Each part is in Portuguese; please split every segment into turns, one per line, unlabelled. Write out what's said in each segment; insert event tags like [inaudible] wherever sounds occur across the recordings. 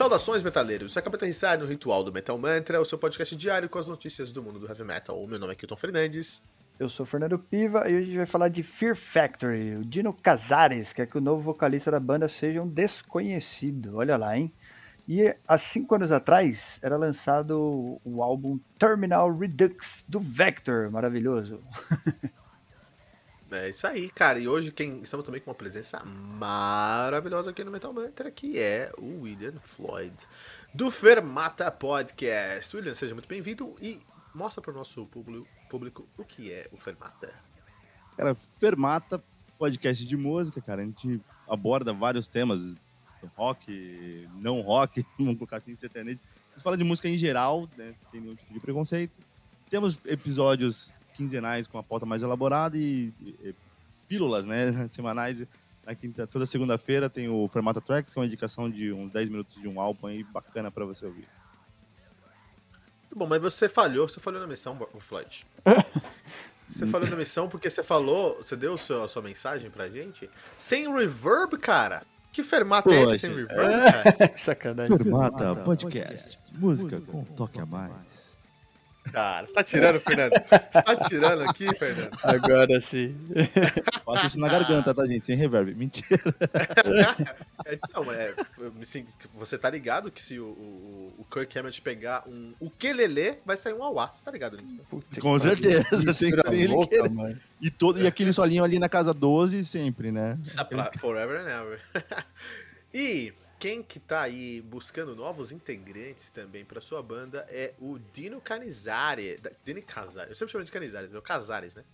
Saudações, metaleiros! Você acaba de aterrissar no Ritual do Metal Mantra, o seu podcast diário com as notícias do mundo do heavy metal. O meu nome é Kilton Fernandes.
Eu sou Fernando Piva e hoje a gente vai falar de Fear Factory. O Dino Casares quer que o novo vocalista da banda seja um desconhecido. Olha lá, hein? E há cinco anos atrás era lançado o álbum Terminal Redux do Vector. Maravilhoso. [laughs]
É isso aí, cara. E hoje quem estamos também com uma presença maravilhosa aqui no Metal Mantra, que é o William Floyd, do Fermata Podcast. William, seja muito bem-vindo e mostra para o nosso público, o que é o Fermata.
Cara, Fermata, podcast de música, cara. A gente aborda vários temas, rock, não rock, [laughs] vamos colocar assim, sertanejo. A gente fala de música em geral, né? Tem nenhum tipo de preconceito. Temos episódios quinzenais com a pauta mais elaborada e, e, e pílulas, né, [laughs] semanais. Na quinta, toda segunda-feira tem o Fermata Tracks, que é uma indicação de uns 10 minutos de um álbum aí bacana para você ouvir.
Bom, mas você falhou, você falhou na missão, Floyd. [laughs] Você falou na missão porque você falou, você deu a sua, a sua mensagem pra gente sem reverb, cara. Que fermata é esse sem reverb, cara? [laughs]
Sacanagem.
Fermata Podcast, música com toque a mais.
Cara, você tá tirando, Fernando? Você tá tirando aqui, Fernando?
Agora sim.
Faço isso na garganta, tá, gente? Sem reverb. Mentira.
então, é, assim, você tá ligado que se o, o, o Kirk Hammett pegar um ukelele, vai sair um auá. Você tá ligado nisso? Né?
Puta Com certeza. Sem, sem ele querer. E, todo, e aquele solinho ali na casa 12 sempre, né?
Forever and ever. [laughs] e quem que tá aí buscando novos integrantes também para sua banda é o Dino Canizares. Dino Casares. Eu sempre chamo de Canizares, meu Casares, né?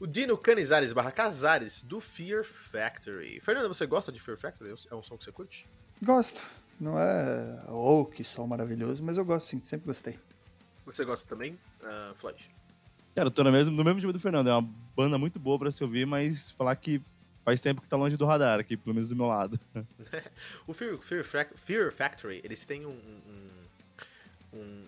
O Dino Canizares barra Casares do Fear Factory. Fernando, você gosta de Fear Factory? É um som que você curte?
Gosto. Não é ou oh, que som maravilhoso, mas eu gosto sim, sempre gostei.
Você gosta também, uh, Floyd?
Cara, eu tô no mesmo, no mesmo time do Fernando. É uma banda muito boa para se ouvir, mas falar que faz tempo que tá longe do radar aqui, pelo menos do meu lado. [laughs]
o Fear, Fear, Fear, Factory, eles têm um, um, um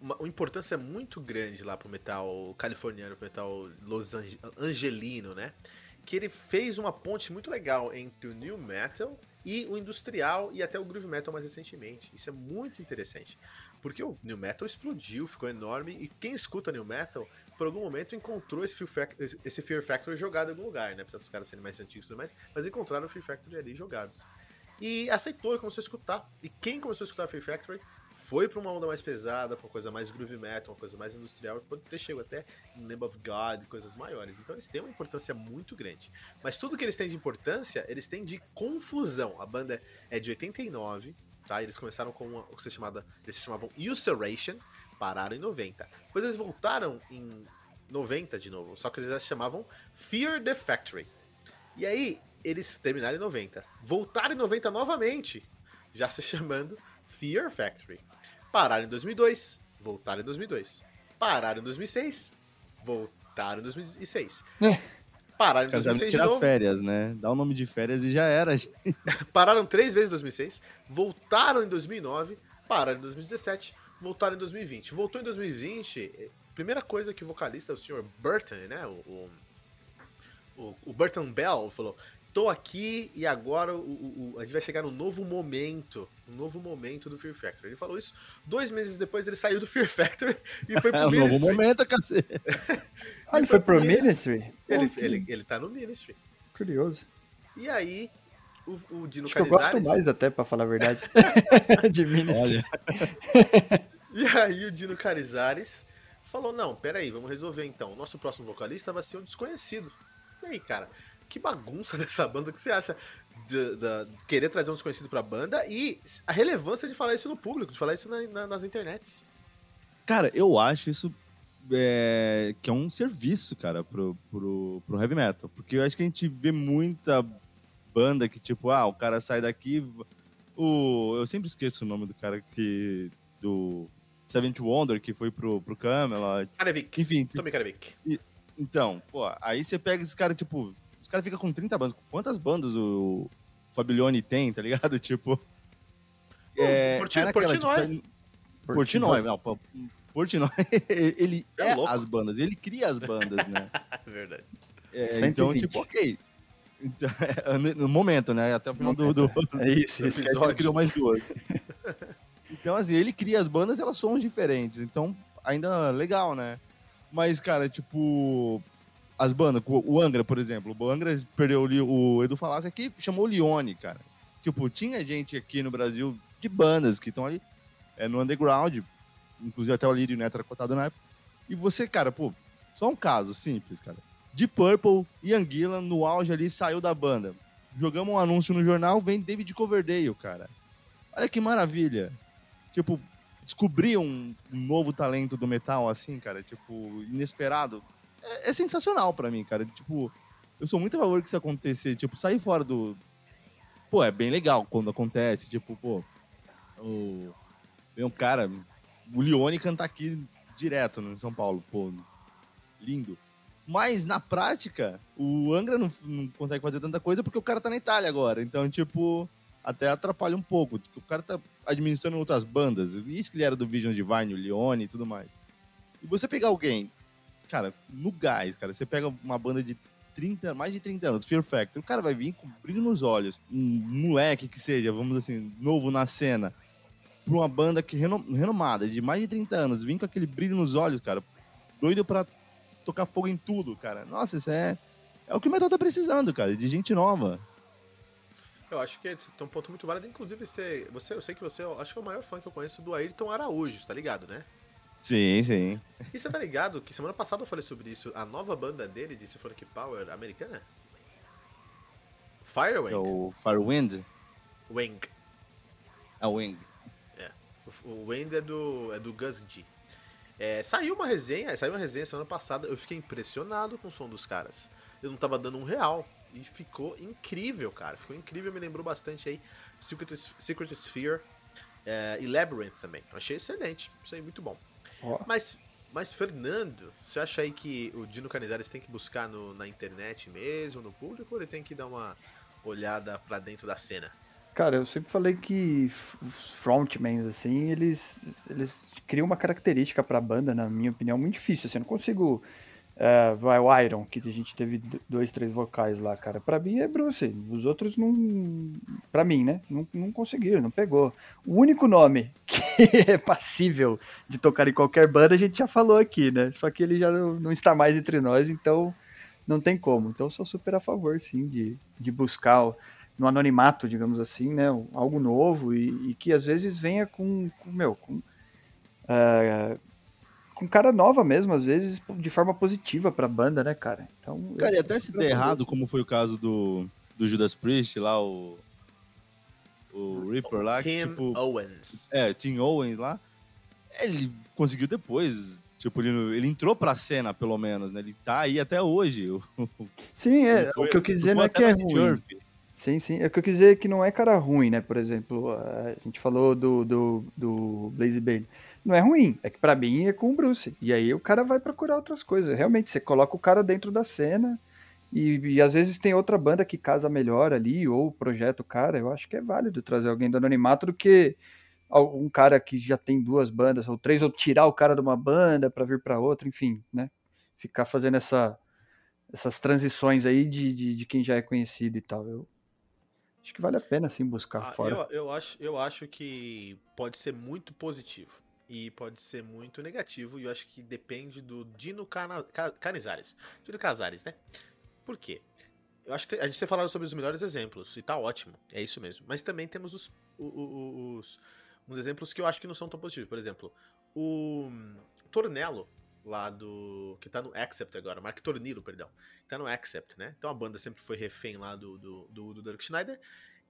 uma, uma, importância muito grande lá pro metal californiano, pro metal Los Angelino, né? Que ele fez uma ponte muito legal entre o new metal e o industrial e até o groove metal mais recentemente. Isso é muito interessante. Porque o new metal explodiu, ficou enorme e quem escuta new metal por algum momento encontrou esse Fear, Factory, esse Fear Factory jogado em algum lugar, né? Apesar dos caras serem mais antigos e tudo mais, mas encontraram o Fear Factory ali jogados. E aceitou e começou a escutar. E quem começou a escutar o Fear Factory foi para uma onda mais pesada, para uma coisa mais groove metal, uma coisa mais industrial, pode ter chegado até Name of God, coisas maiores. Então eles têm uma importância muito grande. Mas tudo que eles têm de importância, eles têm de confusão. A banda é de 89, tá? Eles começaram com uma, o que se chamava, eles se chamavam Ulceration, pararam em 90. Depois eles voltaram em 90 de novo, só que eles já se chamavam Fear the Factory. E aí, eles terminaram em 90. Voltaram em 90 novamente, já se chamando Fear Factory. Pararam em 2002, voltaram em 2002. Pararam em 2006, voltaram em 2006. É. Pararam em 2006 de novo.
férias, né? Dá o um nome de férias e já era. [laughs]
pararam três vezes em 2006, voltaram em 2009, pararam em 2017, voltaram em 2020. Voltou em 2020, eh, primeira coisa que o vocalista, o senhor Burton, né? O, o, o Burton Bell falou: tô aqui e agora o, o, a gente vai chegar num novo momento, um novo momento do Fear Factory. Ele falou isso dois meses depois, ele saiu do Fear Factory [laughs] e foi pro é, um
Ministry. novo momento, cacete. [laughs]
ah, ele foi, foi pro, Ministry? Ministry?
Ele, ele, ele tá no Ministry.
Curioso.
E aí, o, o Dino
Acho Canizares... Eu gosto mais até, pra falar a verdade, [laughs] de Ministry. Olha. [laughs]
e aí o Dino Canizares falou, não, peraí, vamos resolver então. O nosso próximo vocalista vai ser um desconhecido. E aí, cara, que bagunça [laughs] dessa banda que você acha de, de, de, querer trazer um desconhecido pra banda e a relevância de falar isso no público, de falar isso na, na, nas internets.
Cara, eu acho isso é, que é um serviço, cara, pro, pro, pro heavy metal. Porque eu acho que a gente vê muita banda que, tipo, ah, o cara sai daqui. O, eu sempre esqueço o nome do cara que. Do Seventh Wonder, que foi pro, pro Camelot.
Karevik. Enfim. Tommy Karevik.
Então, pô, aí você pega esse cara, tipo, os caras ficam com 30 bandas. Quantas bandas o Fabiglione tem, tá ligado? [laughs] Tipo.
É, Portino, Portinói. Tipo,
não, Portinói, [laughs] ele é, é as bandas, ele cria as bandas, né? [laughs]
Verdade.
É, então, tipo, ok. Então, é, no momento, né? Até o final do, do,
é isso,
do episódio. criou mais duas. Então, assim, ele cria as bandas, elas são diferentes. Então, ainda legal, né? Mas, cara, tipo, as bandas, o Angra, por exemplo, o Angra perdeu o, Edu Falasse aqui, chamou o Lione, cara. Tipo, tinha gente aqui no Brasil de bandas que estão ali é, no underground, inclusive até o Lírio Neto era cotado na época. E você, cara, pô, só um caso simples, cara. De Purple e Anguila no auge ali saiu da banda. Jogamos um anúncio no jornal, vem David Coverdale, cara. Olha que maravilha. Tipo, descobrir um, novo talento do metal assim, cara, tipo, inesperado é, é sensacional para mim, cara. Tipo, eu sou muito a favor que isso acontecer. Tipo, sair fora do. Pô, é bem legal quando acontece. Tipo, pô, o. Um cara. O Lione canta aqui direto no São Paulo, pô. Lindo. Mas na prática, o Angra não, não, consegue fazer tanta coisa porque o cara tá na Itália agora. Então, tipo, até atrapalha um pouco. Tipo, o cara tá administrando outras bandas. Isso que ele era do Vision Divine, o Lione e tudo mais. E você pegar alguém cara, no gás, cara, você pega uma banda de 30, mais de 30 anos, Fear Factor, o cara vai vir com brilho nos olhos, um moleque que seja, vamos assim, novo na cena, pra uma banda que renomada, de mais de 30 anos, vir com aquele brilho nos olhos, cara, doido pra tocar fogo em tudo, cara. Nossa, isso é, é o que o metal tá precisando, cara, de gente nova.
Eu acho que é um ponto muito válido. Inclusive, você, você, eu sei que você acho que é o maior fã que eu conheço do Ayrton Araújo, tá ligado, né?
Sim, sim.
E você tá ligado que semana passada eu falei sobre isso, a nova banda dele de Symphonic Power americana? Firewing. É
o Firewind?
Wing.
A Wing.
É. O, o Wind é do, é do Gus G. É, saiu uma resenha, saiu uma resenha semana passada, eu fiquei impressionado com o som dos caras. Eu não tava dando um real. E ficou incrível, cara. Ficou incrível, me lembrou bastante aí Secret, Secret Sphere é, e Labyrinth também. Achei excelente, isso aí muito bom. Oh. Mas, mas, Fernando, você acha aí que o Dino Canizares tem que buscar no, na internet mesmo, no público, ou ele tem que dar uma olhada para dentro da cena?
Cara, eu sempre falei que os frontmans, assim, eles, eles criam uma característica pra banda, na minha opinião, muito difícil. Assim, eu não consigo é, vai o Iron, que a gente teve dois, três vocais lá, cara. Pra mim é Bruce. Os outros não. Pra mim, né? Não, não conseguiram, não pegou. O único nome [laughs] que é passível de tocar em qualquer banda a gente já falou aqui, né? Só que ele já não, não está mais entre nós, então não tem como. Então sou super a favor, sim, de, de buscar no anonimato, digamos assim, né? Algo novo e, e que às vezes venha com, com meu, com. Uh, com cara nova mesmo, às vezes de forma positiva pra banda, né, cara? Então,
cara, e até se der errado, como foi o caso do, do Judas Priest lá, o. O Reaper lá.
Tim
tipo,
Owens.
É, Tim Owens lá. Ele conseguiu depois. Tipo, ele, ele entrou pra cena, pelo menos, né? Ele tá aí até hoje. [laughs]
Sim, é. Foi, o que eu quis dizer não é que é ruim. Sim, sim. É o que eu quis dizer que não é cara ruim, né? Por exemplo, a gente falou do, do, do Blaze Bailey não é ruim. É que para mim é com o Bruce. E aí o cara vai procurar outras coisas. Realmente, você coloca o cara dentro da cena e, e às vezes tem outra banda que casa melhor ali, ou projeta o cara. Eu acho que é válido trazer alguém do anonimato do que um cara que já tem duas bandas, ou três, ou tirar o cara de uma banda para vir para outra, enfim, né? Ficar fazendo essa, essas transições aí de, de, de, quem já é conhecido e tal. Eu acho que vale a pena, sim, buscar ah, fora.
Eu, eu, acho, eu acho que pode ser muito positivo e pode ser muito negativo, e eu acho que depende do Dino Canizares. Dino Casares, né? Por quê? Eu acho que a gente tem falado sobre os melhores exemplos, e tá ótimo, é isso mesmo. Mas também temos os, os, os, exemplos que eu acho que não são tão positivos. Por exemplo, o Tornello, lá do. que tá no Accept agora, Mark Tornillo, perdão. Tá no Accept, né? Então a banda sempre foi refém lá do, do, do, do Dirk Schneider.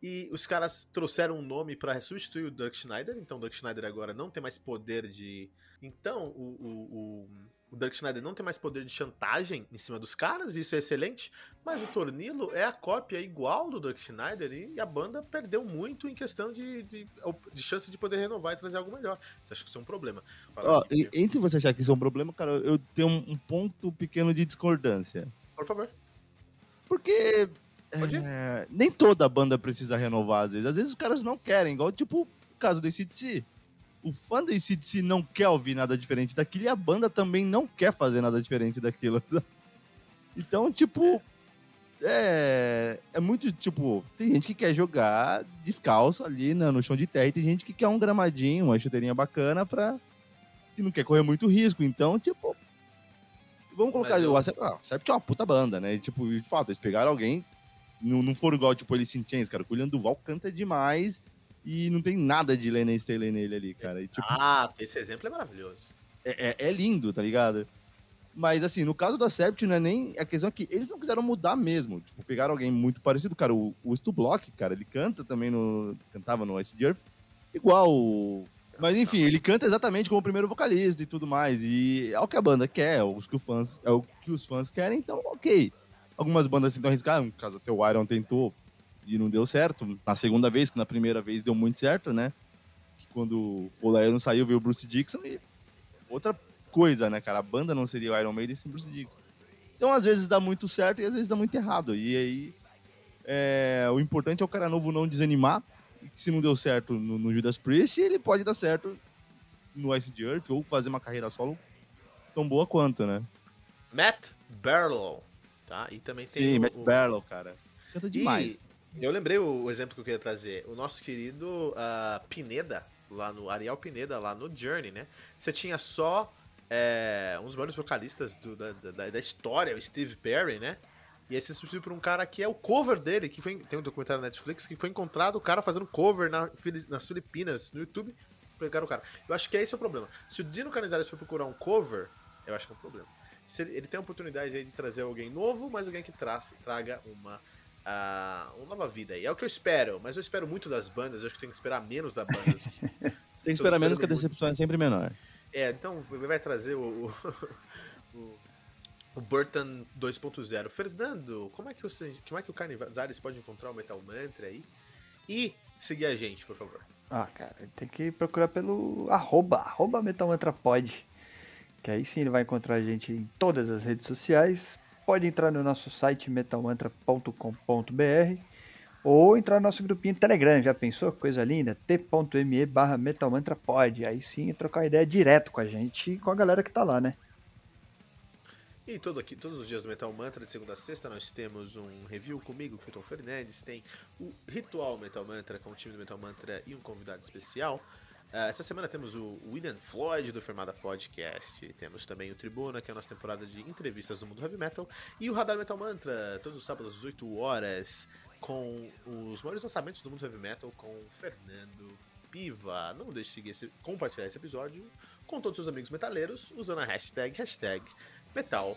E os caras trouxeram um nome para substituir o Dirk Schneider. Então o Dirk Schneider agora não tem mais poder de. Então o, o, o, o Dirk Schneider não tem mais poder de chantagem em cima dos caras. Isso é excelente. Mas o Tornilo é a cópia igual do Dirk Schneider. E a banda perdeu muito em questão de, de, de chance de poder renovar e trazer algo melhor. Então, acho que isso é um problema.
Entre você achar que isso é um problema, cara, eu tenho um ponto pequeno de discordância.
Por favor.
Porque é, nem toda banda precisa renovar, às vezes. Às vezes os caras não querem, igual tipo o caso do ACDC. O fã do ACDC não quer ouvir nada diferente daquilo e a banda também não quer fazer nada diferente daquilo. [laughs] Então, tipo, é, é muito, tipo, tem gente que quer jogar descalço ali no, no chão de terra e tem gente que quer um gramadinho, uma chuteirinha bacana pra... que não quer correr muito risco. Então, tipo, vamos colocar...
Mas eu-
O Acept, ah, é uma puta banda, né? E, tipo, de fato, eles pegaram alguém, não, não foram igual, tipo, eles Chains, cara. O Julian Duval canta demais e não tem nada de Lennon Staley nele ali, cara. E, tipo,
Ah, esse exemplo é maravilhoso.
é, é- é lindo, tá ligado? Mas, assim, no caso do Acept, não é nem. A questão é que eles não quiseram mudar mesmo. Tipo, pegaram alguém muito parecido. Cara, o, o Stu Block, cara, ele canta também no. Cantava no Ice Earth. Igual. Mas, enfim, ele canta exatamente como o primeiro vocalista e tudo mais. E é o que a banda quer, é o que, fãs, é o que os fãs querem, então, ok. Algumas bandas tentam arriscar, no caso, até o Iron tentou e não deu certo. Na segunda vez, que na primeira vez deu muito certo, né? Quando o Lael saiu, veio o Bruce Dixon e outra coisa, né, cara? A banda não seria o Iron Maiden sem Bruce Dixon. Então, às vezes dá muito certo e às vezes dá muito errado. E aí, é, o importante é o cara novo não desanimar. Se não deu certo no, no Judas Priest, ele pode dar certo no Ice Earth ou fazer uma carreira solo tão boa quanto, né?
Matt Barlow, tá? E também tem
Sim,
o-
Matt
o-
Barlow, cara. Canta demais.
E eu lembrei o, o exemplo que eu queria trazer. O nosso querido ah, Pineda, lá no Ariel Pineda, lá no Journey, né? Você tinha só é, um dos maiores vocalistas do- da, da, da história, o Steve Perry, né? E aí você substituiu por um cara que é o cover dele, que foi, tem um documentário na Netflix, que foi encontrado o cara fazendo cover na, nas Filipinas, no YouTube, pegaram o cara. Eu acho que esse é o problema. Se o Dino Canizares for procurar um cover, eu acho que é um problema. Se ele, tem a oportunidade aí de trazer alguém novo, mas alguém que tra traga uma, ah, uma nova vida aí. É o que eu espero, mas eu espero muito das bandas, eu acho que tem que esperar menos das bandas. [laughs]
Tem que esperar menos que a decepção é sempre menor.
É, então vai trazer o, o, [laughs] o, o Burton 2.0. Fernando, como é que você, como é que o Canizares pode encontrar o Metal Mantra aí? E seguir a gente, por favor.
Ah, cara, tem que procurar pelo arroba, arroba Metal Mantra Pod. Que aí sim ele vai encontrar a gente em todas as redes sociais. Pode entrar no nosso site metalmantra.com.br ou entrar no nosso grupinho Telegram. Já pensou? Coisa linda? t.me barra metalmantrapod. Aí sim trocar ideia direto com a gente e com a galera que tá lá, né?
E todo aqui, todos os dias do Metal Mantra, de segunda a sexta, nós temos um review comigo, Kilton Fernandes, tem o Ritual Metal Mantra com o time do Metal Mantra e um convidado especial. Ah, essa semana temos o William Floyd do Fermada Podcast, temos também o Tribuna, que é a nossa temporada de entrevistas do mundo heavy metal, e o Radar Metal Mantra, todos os sábados às 8 horas, com os maiores lançamentos do mundo heavy metal com Fernando Piva. Não deixe de seguir esse, compartilhar esse episódio com todos os seus amigos metaleiros usando a hashtag, hashtag Metal